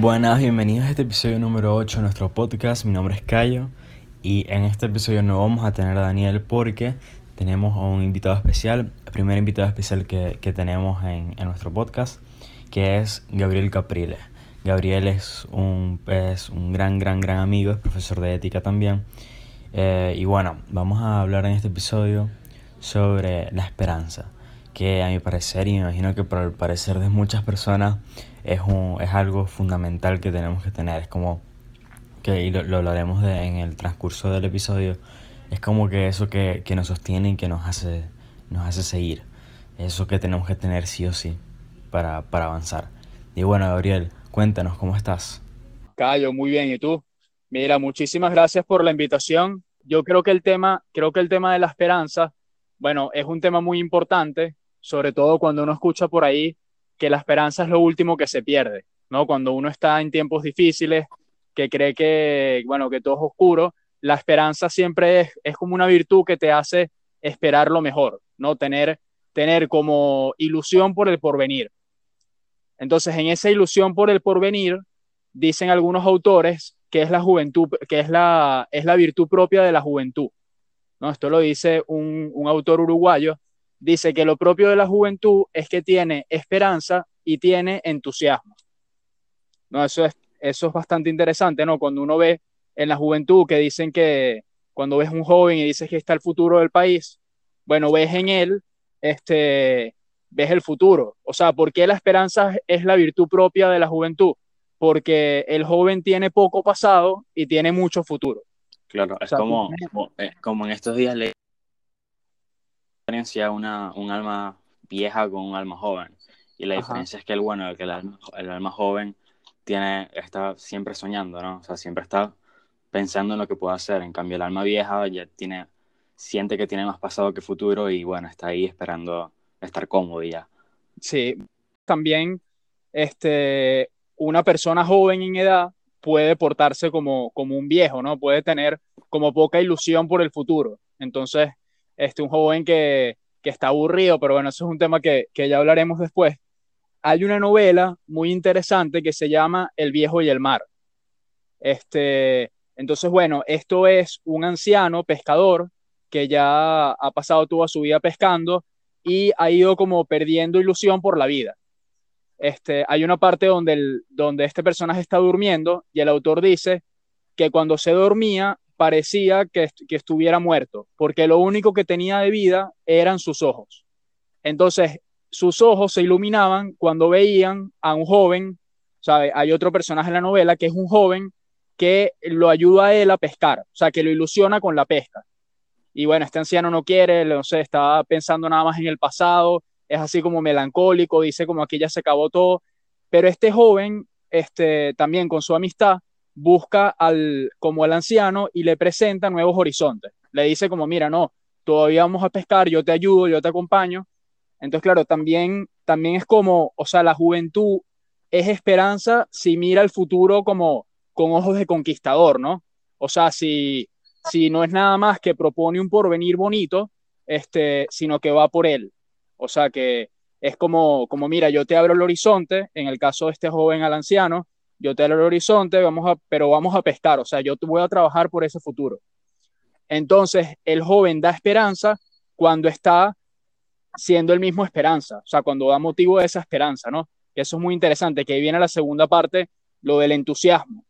Buenas, bienvenidos a este episodio número 8 de nuestro podcast. Mi nombre es Cayo y en este episodio no vamos a tener a Daniel porque tenemos a un invitado especial, el primer invitado especial que, que tenemos en, en, nuestro podcast, que es Gabriel Capriles. Gabriel es un, es un gran, gran, gran amigo, es profesor de ética también. Eh, y bueno, vamos a hablar en este episodio sobre la esperanza, que a mi parecer, y me imagino que para el parecer de muchas personas, es, un, es algo fundamental que tenemos que tener. Es como que y lo, lo hablaremos de, en el transcurso del episodio, es como que eso que, que nos sostiene y que nos hace, nos hace seguir. Eso que tenemos que tener sí o sí para, para avanzar. Y bueno, Gabriel, cuéntanos, ¿cómo estás? Cayo, muy bien, ¿y tú? Mira, muchísimas gracias por la invitación. Yo creo que el tema, creo que el tema de la esperanza, bueno, es un tema muy importante, sobre todo cuando uno escucha por ahí que la esperanza es lo último que se pierde, ¿no? Cuando uno está en tiempos difíciles, que cree que, bueno, que todo es oscuro, la esperanza siempre es, es como una virtud que te hace esperar lo mejor, ¿no? Tener, tener como ilusión por el porvenir. Entonces, en esa ilusión por el porvenir, dicen algunos autores que es la juventud, que es la, es la virtud propia de la juventud. ¿no? Esto lo dice un, un autor uruguayo. Dice que lo propio de la juventud es que tiene esperanza y tiene entusiasmo. ¿no? Eso, es, eso es bastante interesante, ¿no? Cuando uno ve en la juventud que dicen que cuando ves un joven y dices que está el futuro del país, bueno, ves en él, este, ves el futuro. O sea, ¿por qué la esperanza es la virtud propia de la juventud? Porque el joven tiene poco pasado y tiene mucho futuro. Claro, es, o sea, como, es como en estos días le diferencia una, un alma vieja con un alma joven. Y la Ajá. diferencia es que el bueno, que el alma, el alma joven tiene, está siempre soñando, ¿no? O sea, siempre está pensando en lo que puede hacer. En cambio, el alma vieja ya tiene, siente que tiene más pasado que futuro y bueno, está ahí esperando estar cómodo ya. Sí, también este, una persona joven en edad puede portarse como, como un viejo, ¿no? Puede tener como poca ilusión por el futuro. Entonces, este, un joven que, que está aburrido, pero bueno, eso es un tema que, que ya hablaremos después. Hay una novela muy interesante que se llama El viejo y el mar. Este, entonces, bueno, esto es un anciano pescador que ya ha pasado toda su vida pescando y ha ido como perdiendo ilusión por la vida. Este, hay una parte donde, el, donde este personaje está durmiendo y el autor dice que cuando se dormía parecía que, estuviera muerto, porque lo único que tenía de vida eran sus ojos. Entonces, sus ojos se iluminaban cuando veían a un joven, ¿sabe? Hay otro personaje en la novela que es un joven que lo ayuda a él a pescar, o sea, que lo ilusiona con la pesca. Y bueno, este anciano no quiere, no sé, está pensando nada más en el pasado, es así como melancólico, dice como aquí ya se acabó todo, pero este joven, este, también con su amistad, busca al, como al anciano y le presenta nuevos horizontes. Le dice como, mira, no, todavía vamos a pescar, yo te ayudo, yo te acompaño. Entonces, claro, también, también es como, o sea, la juventud es esperanza si mira el futuro como con ojos de conquistador, ¿no? O sea, si, si no es nada más que propone un porvenir bonito, este, sino que va por él. O sea, que es como, como, mira, yo te abro el horizonte, en el caso de este joven al anciano, yo te el horizonte, vamos a, pero vamos a pescar, o sea, yo voy a trabajar por ese futuro. Entonces, el joven da esperanza cuando está siendo el mismo esperanza, o sea, cuando da motivo de esa esperanza, ¿no? Eso es muy interesante, que ahí viene la segunda parte, lo del entusiasmo.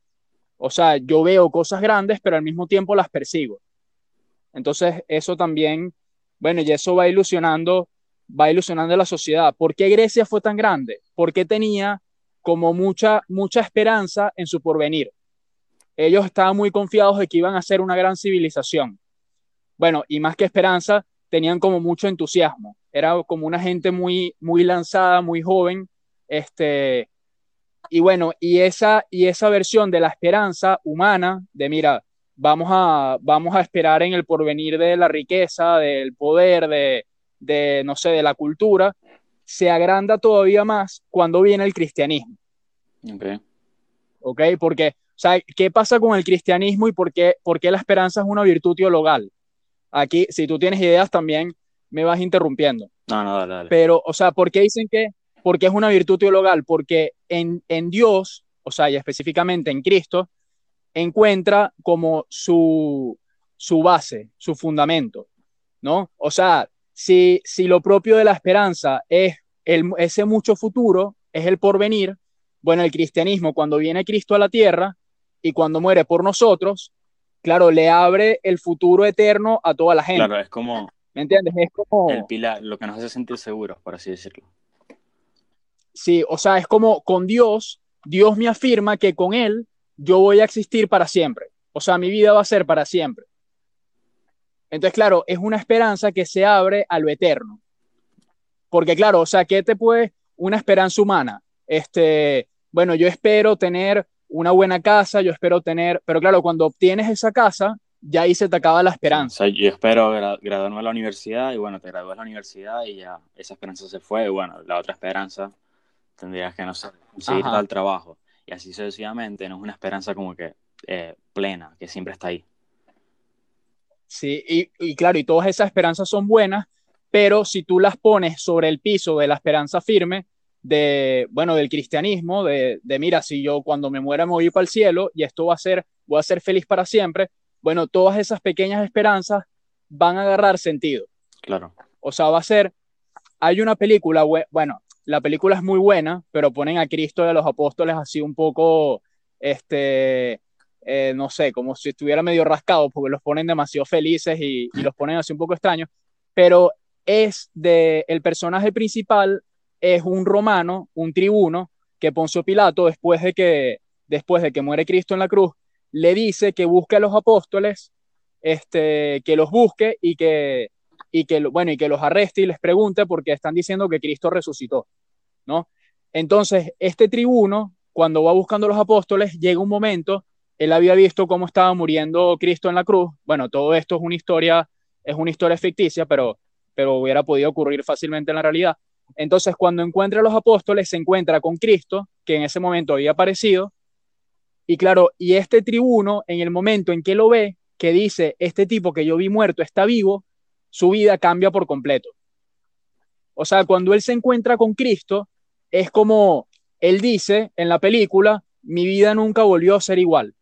O sea, yo veo cosas grandes, pero al mismo tiempo las persigo. Entonces, eso también, bueno, y eso va ilusionando, va ilusionando a la sociedad. ¿Por qué Grecia fue tan grande? Porque tenía como mucha, mucha esperanza en su porvenir. Ellos estaban muy confiados de que iban a ser una gran civilización. Bueno, y más que esperanza, tenían como mucho entusiasmo. Era como una gente muy, muy lanzada, muy joven, este, y bueno, y esa, y esa versión de la esperanza humana, de mira, vamos a, vamos a esperar en el porvenir de la riqueza, del poder, de, de, no sé, de la cultura, se agranda todavía más cuando viene el cristianismo. Ok. Ok, porque, o sea, ¿qué pasa con el cristianismo y por qué, por qué la esperanza es una virtud teologal? Aquí, si tú tienes ideas también, me vas interrumpiendo. No, no, dale, dale. Pero, o sea, ¿por qué dicen que, porque es una virtud teologal, porque en, en Dios o sea, y específicamente en Cristo, encuentra como su, su base, su fundamento, ¿no? O sea, si, si lo propio de la esperanza es el, ese mucho futuro, es el porvenir, bueno, el cristianismo, cuando viene Cristo a la tierra y cuando muere por nosotros, claro, le abre el futuro eterno a toda la gente. Claro, es como... ¿Me entiendes? Es como... El pilar, lo que nos hace sentir seguros, por así decirlo. Sí, o sea, es como con Dios, Dios me afirma que con Él yo voy a existir para siempre. O sea, mi vida va a ser para siempre. Entonces, claro, es una esperanza que se abre a lo eterno. Porque, claro, o sea, ¿qué te puede una esperanza humana? Este, bueno, yo espero tener una buena casa, yo espero tener, pero claro, cuando obtienes esa casa, ya ahí se te acaba la esperanza. yo espero graduarme a la universidad y bueno, te gradúas a la universidad y ya esa esperanza se fue y bueno, la otra esperanza tendrías que, no sé, conseguir tal trabajo. Y así sucesivamente, no es una esperanza como que eh, plena, que siempre está ahí. Sí, y, y claro, y todas esas esperanzas son buenas, pero si tú las pones sobre el piso de la esperanza firme, de, bueno, del cristianismo, de, de, mira, si yo cuando me muera me voy para el cielo y esto va a ser, voy a ser feliz para siempre, bueno, todas esas pequeñas esperanzas van a agarrar sentido. Claro. O sea, va a ser, hay una película, bueno, la película es muy buena, pero ponen a Cristo y a los apóstoles así un poco, este, eh, no sé, como si estuviera medio rascado, porque los ponen demasiado felices y, los ponen así un poco extraños, pero es de, el personaje principal es un romano, un tribuno, que Poncio Pilato, después de que, después de que muere Cristo en la cruz, le dice que busque a los apóstoles, este, que los busque y que, y que, bueno, y que los arreste y les pregunte porque están diciendo que Cristo resucitó, ¿no? Entonces, este tribuno, cuando va buscando a los apóstoles, llega un momento, él había visto cómo estaba muriendo Cristo en la cruz, bueno, todo esto es una historia, es una historia ficticia, pero, pero hubiera podido ocurrir fácilmente en la realidad. Entonces, cuando encuentra a los apóstoles, se encuentra con Cristo, que en ese momento había aparecido, y claro, y este tribuno, en el momento en que lo ve, que dice, este tipo que yo vi muerto está vivo, su vida cambia por completo. O sea, cuando él se encuentra con Cristo, es como él dice en la película, mi vida nunca volvió a ser igual.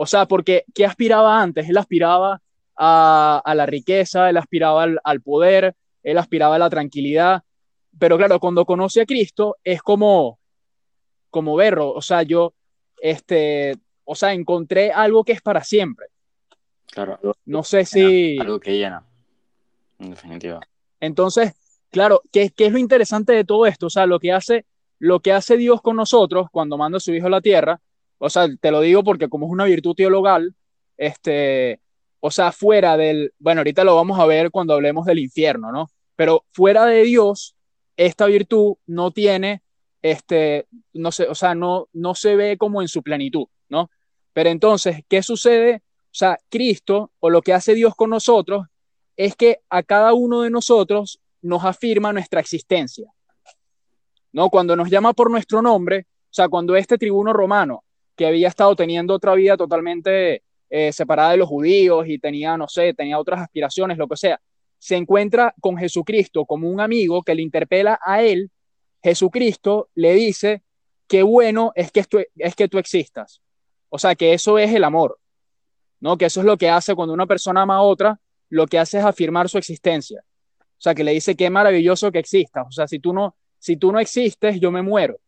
O sea, porque ¿qué aspiraba antes? Él aspiraba a, la riqueza, él aspiraba al, poder, él aspiraba a la tranquilidad. Pero claro, cuando conoce a Cristo es como, como verlo. O sea, yo, este, o sea, encontré algo que es para siempre. Claro. No sé si... Algo que llena en definitiva. Entonces, claro, ¿qué, ¿qué, es lo interesante de todo esto? O sea, lo que hace, lo que hace Dios con nosotros cuando manda a su Hijo a la tierra, o sea, te lo digo porque como es una virtud teologal, este, o sea, fuera del, bueno, ahorita lo vamos a ver cuando hablemos del infierno, ¿no? Pero fuera de Dios, esta virtud no tiene, este, no sé, o sea, no, no se ve como en su plenitud, ¿no? Pero entonces, ¿qué sucede? O sea, Cristo o lo que hace Dios con nosotros es que a cada uno de nosotros nos afirma nuestra existencia. ¿No? Cuando nos llama por nuestro nombre, o sea, cuando este tribuno romano, que había estado teniendo otra vida totalmente eh, separada de los judíos y tenía, no sé, tenía otras aspiraciones, lo que sea, se encuentra con Jesucristo como un amigo que le interpela a él, Jesucristo le dice, qué bueno es que, es que tú existas. O sea, que eso es el amor, ¿no? Que eso es lo que hace cuando una persona ama a otra, lo que hace es afirmar su existencia. O sea, que le dice qué maravilloso que existas. O sea, si tú no, si tú no existes, yo me muero.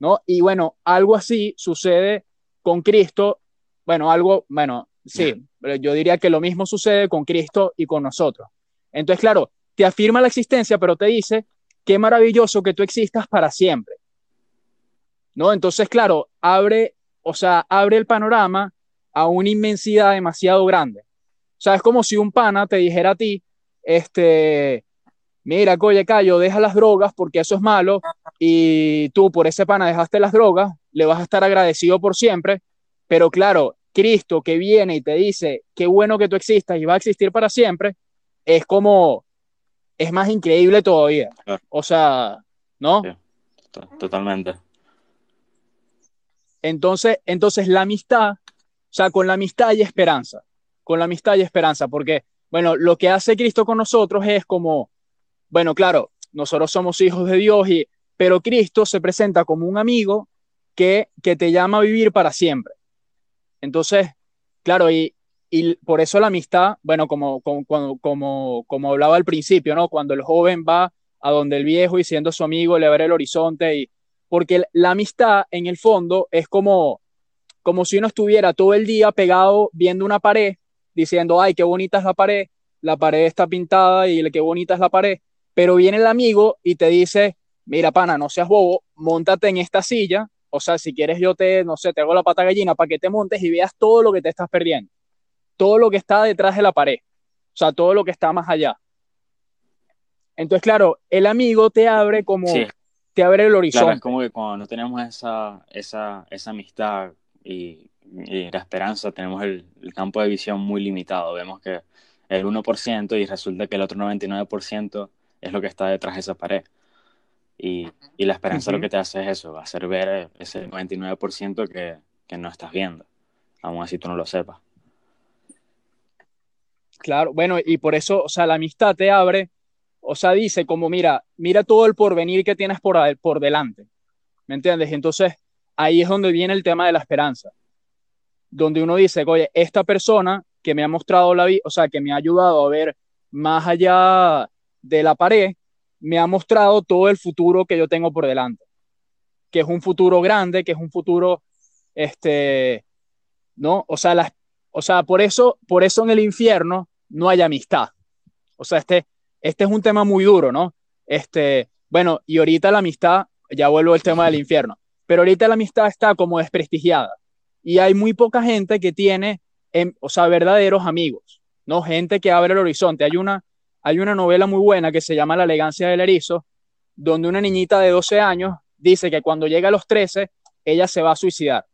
¿No? Y bueno, algo así sucede con Cristo. Bueno, algo, bueno, sí, yo diría que lo mismo sucede con Cristo y con nosotros. Entonces, claro, te afirma la existencia, pero te dice qué maravilloso que tú existas para siempre. ¿No? Entonces, claro, abre, o sea, abre el panorama a una inmensidad demasiado grande. O sea, es como si un pana te dijera a ti, este, mira, coye, Cayo, deja las drogas porque eso es malo y tú por ese pana dejaste las drogas, le vas a estar agradecido por siempre, pero claro, Cristo que viene y te dice, qué bueno que tú existas y va a existir para siempre, es como, es más increíble todavía. O sea, ¿no? totalmente. Entonces, entonces la amistad, o sea, con la amistad hay esperanza con la amistad y esperanza, porque, bueno, lo que hace Cristo con nosotros es como, bueno, claro, nosotros somos hijos de Dios, y, pero Cristo se presenta como un amigo que, que te llama a vivir para siempre. Entonces, claro, y, y por eso la amistad, bueno, como, como, como, como hablaba al principio, ¿no? Cuando el joven va a donde el viejo y siendo su amigo le abre el horizonte y porque la amistad en el fondo es como como si uno estuviera todo el día pegado viendo una pared diciendo, "Ay, qué bonita es la pared, la pared está pintada y qué bonita es la pared", pero viene el amigo y te dice, "Mira, pana, no seas bobo, montate en esta silla, o sea, si quieres yo te, no sé, te hago la pata gallina para que te montes y veas todo lo que te estás perdiendo, todo lo que está detrás de la pared, o sea, todo lo que está más allá." Entonces, claro, el amigo te abre como, te abre el horizonte. Claro, es como que cuando no tenemos esa, esa, esa amistad y, la esperanza, tenemos el, campo de visión muy limitado. Vemos que el 1% y resulta que el otro 99% es lo que está detrás de esa pared. Y, y la esperanza lo que te hace es eso, hacer ver ese 99% que, que no estás viendo, aún así tú no lo sepas. Claro, bueno, y por eso, o sea, la amistad te abre o sea, dice como, mira, mira todo el porvenir que tienes por, por delante. ¿Me entiendes? entonces ahí es donde viene el tema de la esperanza. Donde uno dice, oye, esta persona que me ha mostrado la vida, o sea, que me ha ayudado a ver más allá de la pared, me ha mostrado todo el futuro que yo tengo por delante. Que es un futuro grande, que es un futuro, este, ¿no? O sea, la, o sea por, eso, por eso en el infierno no hay amistad. O sea, este, este es un tema muy duro, ¿no? Este, bueno, y ahorita la amistad, ya vuelvo al tema del infierno, pero ahorita la amistad está como desprestigiada y hay muy poca gente que tiene, em, o sea, verdaderos amigos, ¿no? Gente que abre el horizonte. Hay una, hay una novela muy buena que se llama La elegancia del erizo, donde una niñita de 12 años dice que cuando llega a los 13, ella se va a suicidar.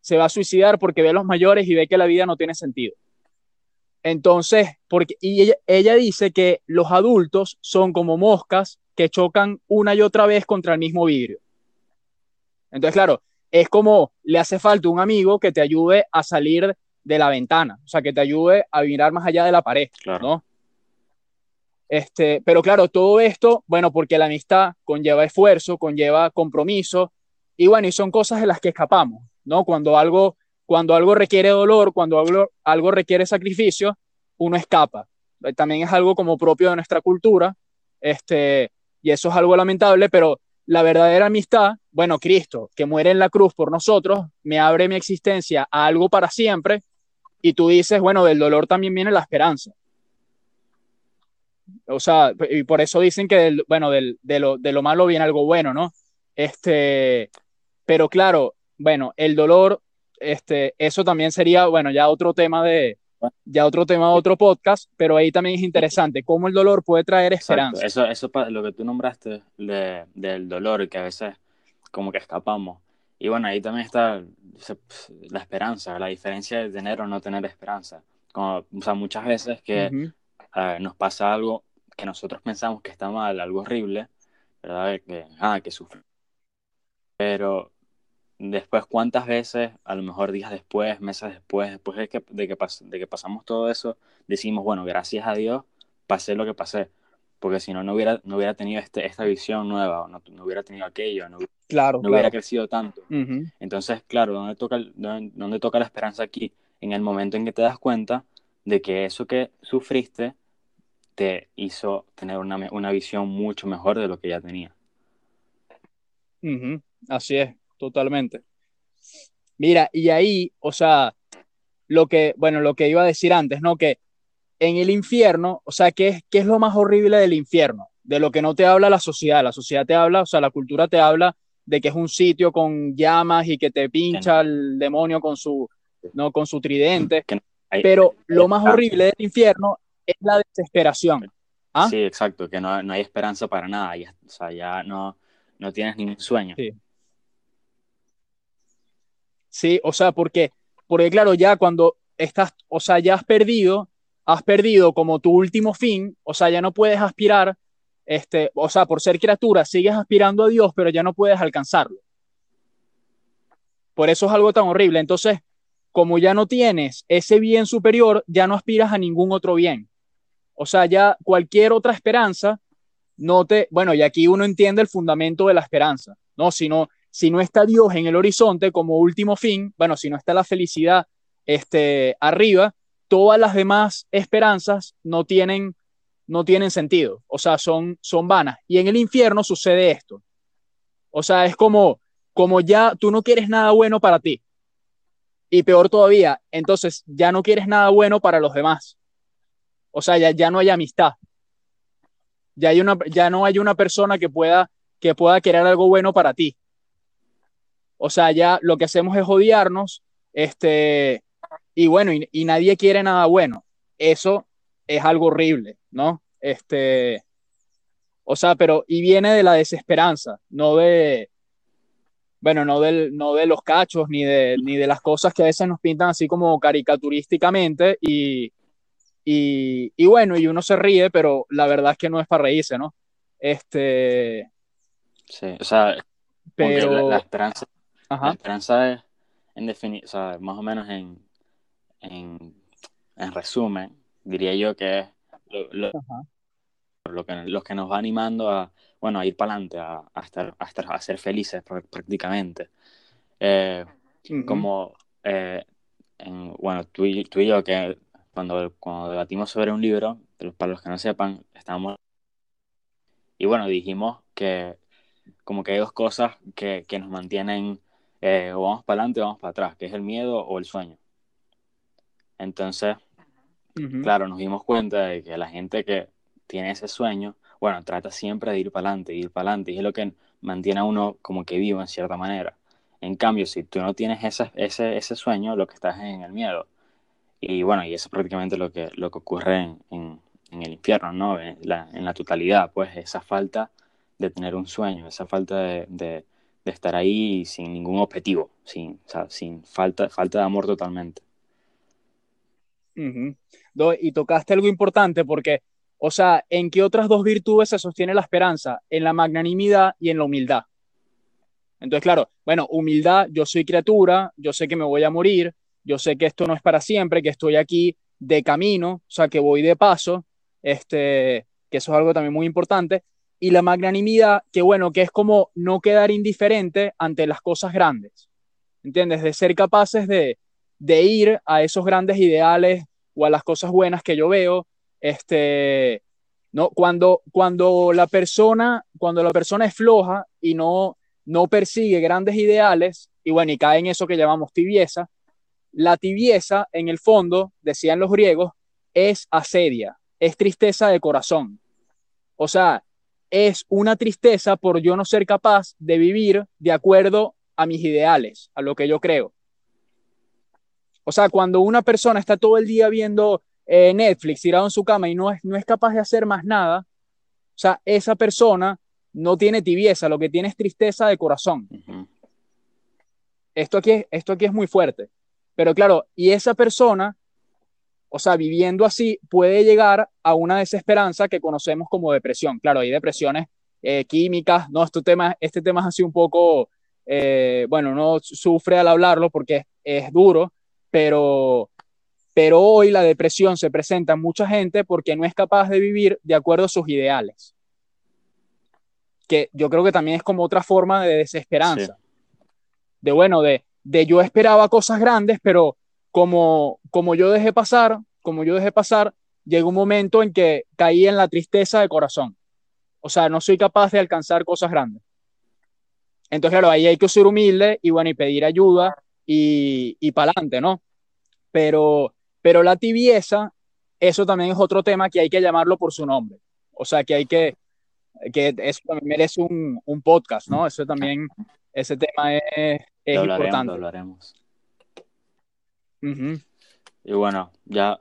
Se va a suicidar porque ve a los mayores y ve que la vida no tiene sentido. Entonces, porque, y ella, dice que los adultos son como moscas que chocan una y otra vez contra el mismo vidrio. Entonces, claro, es como le hace falta un amigo que te ayude a salir de la ventana, o sea, que te ayude a mirar más allá de la pared, ¿no? Este, pero claro, todo esto, bueno, porque la amistad conlleva esfuerzo, conlleva compromiso, y bueno, y son cosas de las que escapamos, ¿no? Cuando algo cuando algo requiere dolor, cuando algo, algo requiere sacrificio, uno escapa. También es algo como propio de nuestra cultura, este, y eso es algo lamentable, pero la verdadera amistad, bueno, Cristo, que muere en la cruz por nosotros, me abre mi existencia a algo para siempre, y tú dices, bueno, del dolor también viene la esperanza. O sea, y por eso dicen que, del, bueno, del, de, lo, de lo malo viene algo bueno, ¿no? Este, pero claro, bueno, el dolor este, eso también sería, bueno, ya otro tema de, ya otro tema de otro podcast, pero ahí también es interesante cómo el dolor puede traer esperanza. Eso, eso lo que tú nombraste del dolor, que a veces como que escapamos. Y bueno, ahí también está la esperanza, la diferencia de tener o no tener esperanza. Como, o sea, muchas veces que nos pasa algo que nosotros pensamos que está mal, algo horrible, ¿verdad? Que, ah, que sufre. Pero después cuántas veces, a lo mejor días después, meses después, después de que, de que, de que pasamos todo eso, decimos, bueno, gracias a Dios pasé lo que pasé, porque si no, no hubiera, no hubiera tenido este, esta visión nueva, no, no hubiera tenido aquello, no, claro, no hubiera crecido tanto. Entonces, claro, ¿dónde toca, dónde, toca la esperanza aquí? En el momento en que te das cuenta de que eso que sufriste te hizo tener una, una visión mucho mejor de lo que ya tenía. Así es, totalmente. Mira, y ahí, o sea, lo que, bueno, lo que iba a decir antes, ¿no? Que en el infierno, o sea, ¿qué es, qué es lo más horrible del infierno? De lo que no te habla la sociedad. La sociedad te habla, o sea, la cultura te habla de que es un sitio con llamas y que te pincha el demonio con su, ¿no? con su tridente. Pero lo más horrible del infierno es la desesperación. ¿Ah? Sí, exacto, que no, no, hay esperanza para nada. o sea, ya no, no tienes ningún sueño. Sí. ¿sí? O sea, porque, porque claro, ya cuando estás, o sea, ya has perdido, has perdido como tu último fin, o sea, ya no puedes aspirar, este, o sea, por ser criatura, sigues aspirando a Dios, pero ya no puedes alcanzarlo. Por eso es algo tan horrible. Entonces, como ya no tienes ese bien superior, ya no aspiras a ningún otro bien. O sea, ya cualquier otra esperanza no te, bueno, y aquí uno entiende el fundamento de la esperanza, ¿no? Sino si no está Dios en el horizonte como último fin, bueno, si no está la felicidad este, arriba, todas las demás esperanzas no tienen, no tienen sentido, o sea, son, son vanas. Y en el infierno sucede esto. O sea, es como, como ya tú no quieres nada bueno para ti. Y peor todavía, entonces ya no quieres nada bueno para los demás. O sea, ya, ya no hay amistad. Ya, hay una, ya no hay una persona que pueda, que pueda querer algo bueno para ti. O sea, ya lo que hacemos es odiarnos, este, y bueno, y, nadie quiere nada bueno. Eso es algo horrible, ¿no? Este, o sea, pero, y viene de la desesperanza, no de, bueno, no, del, no de los cachos, ni de, ni de las cosas que a veces nos pintan así como caricaturísticamente, y, y, bueno, y uno se ríe, pero la verdad es que no es para reírse, ¿no? Este... Sí, o sea, pero... la, esperanza, la esperanza es, en o sea, más o menos en, en, resumen, diría yo que es lo, que, los que nos va animando a, bueno, a ir para adelante, a, a, estar, a, estar, a ser felices prácticamente. Eh, como, eh, en, bueno, tú y, tú y yo, que cuando, cuando debatimos sobre un libro, para los que no sepan, estamos... Y bueno, dijimos que como que hay dos cosas que, que nos mantienen eh, o vamos para adelante o vamos para atrás, que es el miedo o el sueño. Entonces, claro, nos dimos cuenta de que la gente que tiene ese sueño, bueno, trata siempre de ir para adelante, ir para adelante, y es lo que mantiene a uno como que vivo en cierta manera. En cambio, si tú no tienes ese, ese, ese sueño, lo que estás es en el miedo. Y bueno, y eso es prácticamente lo que, lo que ocurre en, en, el infierno, ¿no? En la, en la, totalidad, pues esa falta de tener un sueño, esa falta de, de, estar ahí sin ningún objetivo, sin, sin falta, falta de amor totalmente y tocaste algo importante porque, o sea, ¿en qué otras dos virtudes se sostiene la esperanza? En la magnanimidad y en la humildad. Entonces, claro, bueno, humildad, yo soy criatura, yo sé que me voy a morir, yo sé que esto no es para siempre, que estoy aquí de camino, o sea, que voy de paso, este, que eso es algo también muy importante. Y la magnanimidad, que bueno, que es como no quedar indiferente ante las cosas grandes, ¿entiendes? De ser capaces de, de ir a esos grandes ideales o a las cosas buenas que yo veo, este, ¿no? Cuando, cuando, la persona, cuando la persona es floja y no, no persigue grandes ideales, y bueno, y cae en eso que llamamos tibieza, la tibieza, en el fondo, decían los griegos, es asedia, es tristeza de corazón. O sea, es una tristeza por yo no ser capaz de vivir de acuerdo a mis ideales, a lo que yo creo. O sea, cuando una persona está todo el día viendo eh, Netflix tirado en su cama y no es, no es capaz de hacer más nada, o sea, esa persona no tiene tibieza, lo que tiene es tristeza de corazón. esto, aquí, esto aquí es muy fuerte. Pero claro, y esa persona, o sea, viviendo así, puede llegar a una desesperanza que conocemos como depresión. Claro, hay depresiones eh, químicas, ¿no? Este tema, este tema es así un poco, eh, bueno, no sufre al hablarlo porque es duro, pero, pero hoy la depresión se presenta en mucha gente porque no es capaz de vivir de acuerdo a sus ideales. Que yo creo que también es como otra forma de desesperanza. De bueno, de, de yo esperaba cosas grandes, pero como, como yo dejé pasar, como yo dejé pasar, llegó un momento en que caí en la tristeza de corazón. O sea, no soy capaz de alcanzar cosas grandes. Entonces, claro, ahí hay que ser humilde y bueno, y pedir ayuda y, y para adelante, ¿no? Pero, pero la tibieza, eso también es otro tema que hay que llamarlo por su nombre. O sea, que hay que, que eso también merece un, un podcast, ¿no? Eso también, ese tema es, es lo hablaremos, importante. Lo hablaremos. Y bueno, ya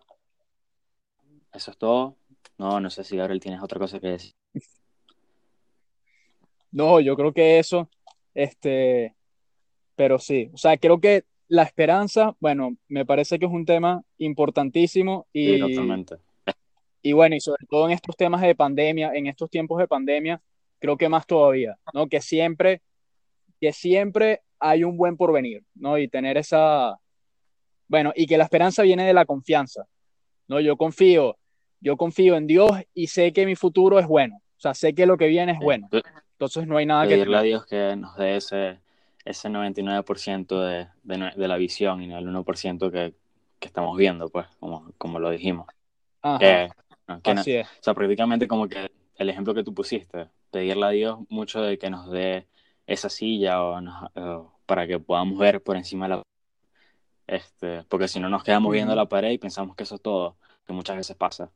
eso es todo. No, no sé si Gabriel tienes otra cosa que decir. No, yo creo que eso, este, pero sí, o sea, creo que la esperanza, bueno, me parece que es un tema importantísimo y, totalmente. y bueno, y sobre todo en estos temas de pandemia, en estos tiempos de pandemia, creo que más todavía, ¿no? Que siempre, que siempre hay un buen porvenir, ¿no? Y tener esa, bueno, y que la esperanza viene de la confianza, ¿no? Yo confío, yo confío en Dios y sé que mi futuro es bueno, o sea, sé que lo que viene es bueno. Entonces no hay nada que... Pedirle a Dios que nos dé ese ese 99% de, de, de, la visión y no el 1% que, que, estamos viendo, pues, como, como lo dijimos. Ajá. Así es. O sea, prácticamente como que el ejemplo que tú pusiste, pedirle a Dios mucho de que nos dé esa silla o, para que podamos ver por encima de la este, porque si no nos quedamos viendo la pared y pensamos que eso es todo, que muchas veces pasa.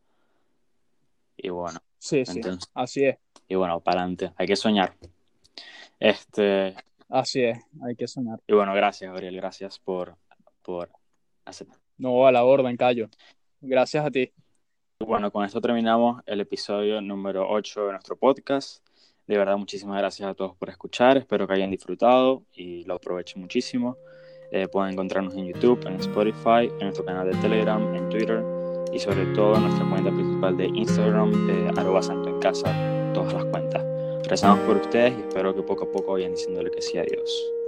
Y bueno. Sí, sí, así es. Y bueno, para adelante, hay que soñar. Este. Así es, hay que soñar. Y bueno, gracias, Gabriel, gracias por, por aceptar. No, a la orden, Callo. Gracias a ti. Bueno, con esto terminamos el episodio número 8 de nuestro podcast. De verdad, muchísimas gracias a todos por escuchar. Espero que hayan disfrutado y lo aprovechen muchísimo. Eh, pueden encontrarnos en YouTube, en Spotify, en nuestro canal de Telegram, en Twitter y sobre todo en nuestra cuenta principal de Instagram, arroba santo en casa, todas las cuentas. Rezamos por ustedes y espero que poco a poco vayan diciéndole que sí a Dios.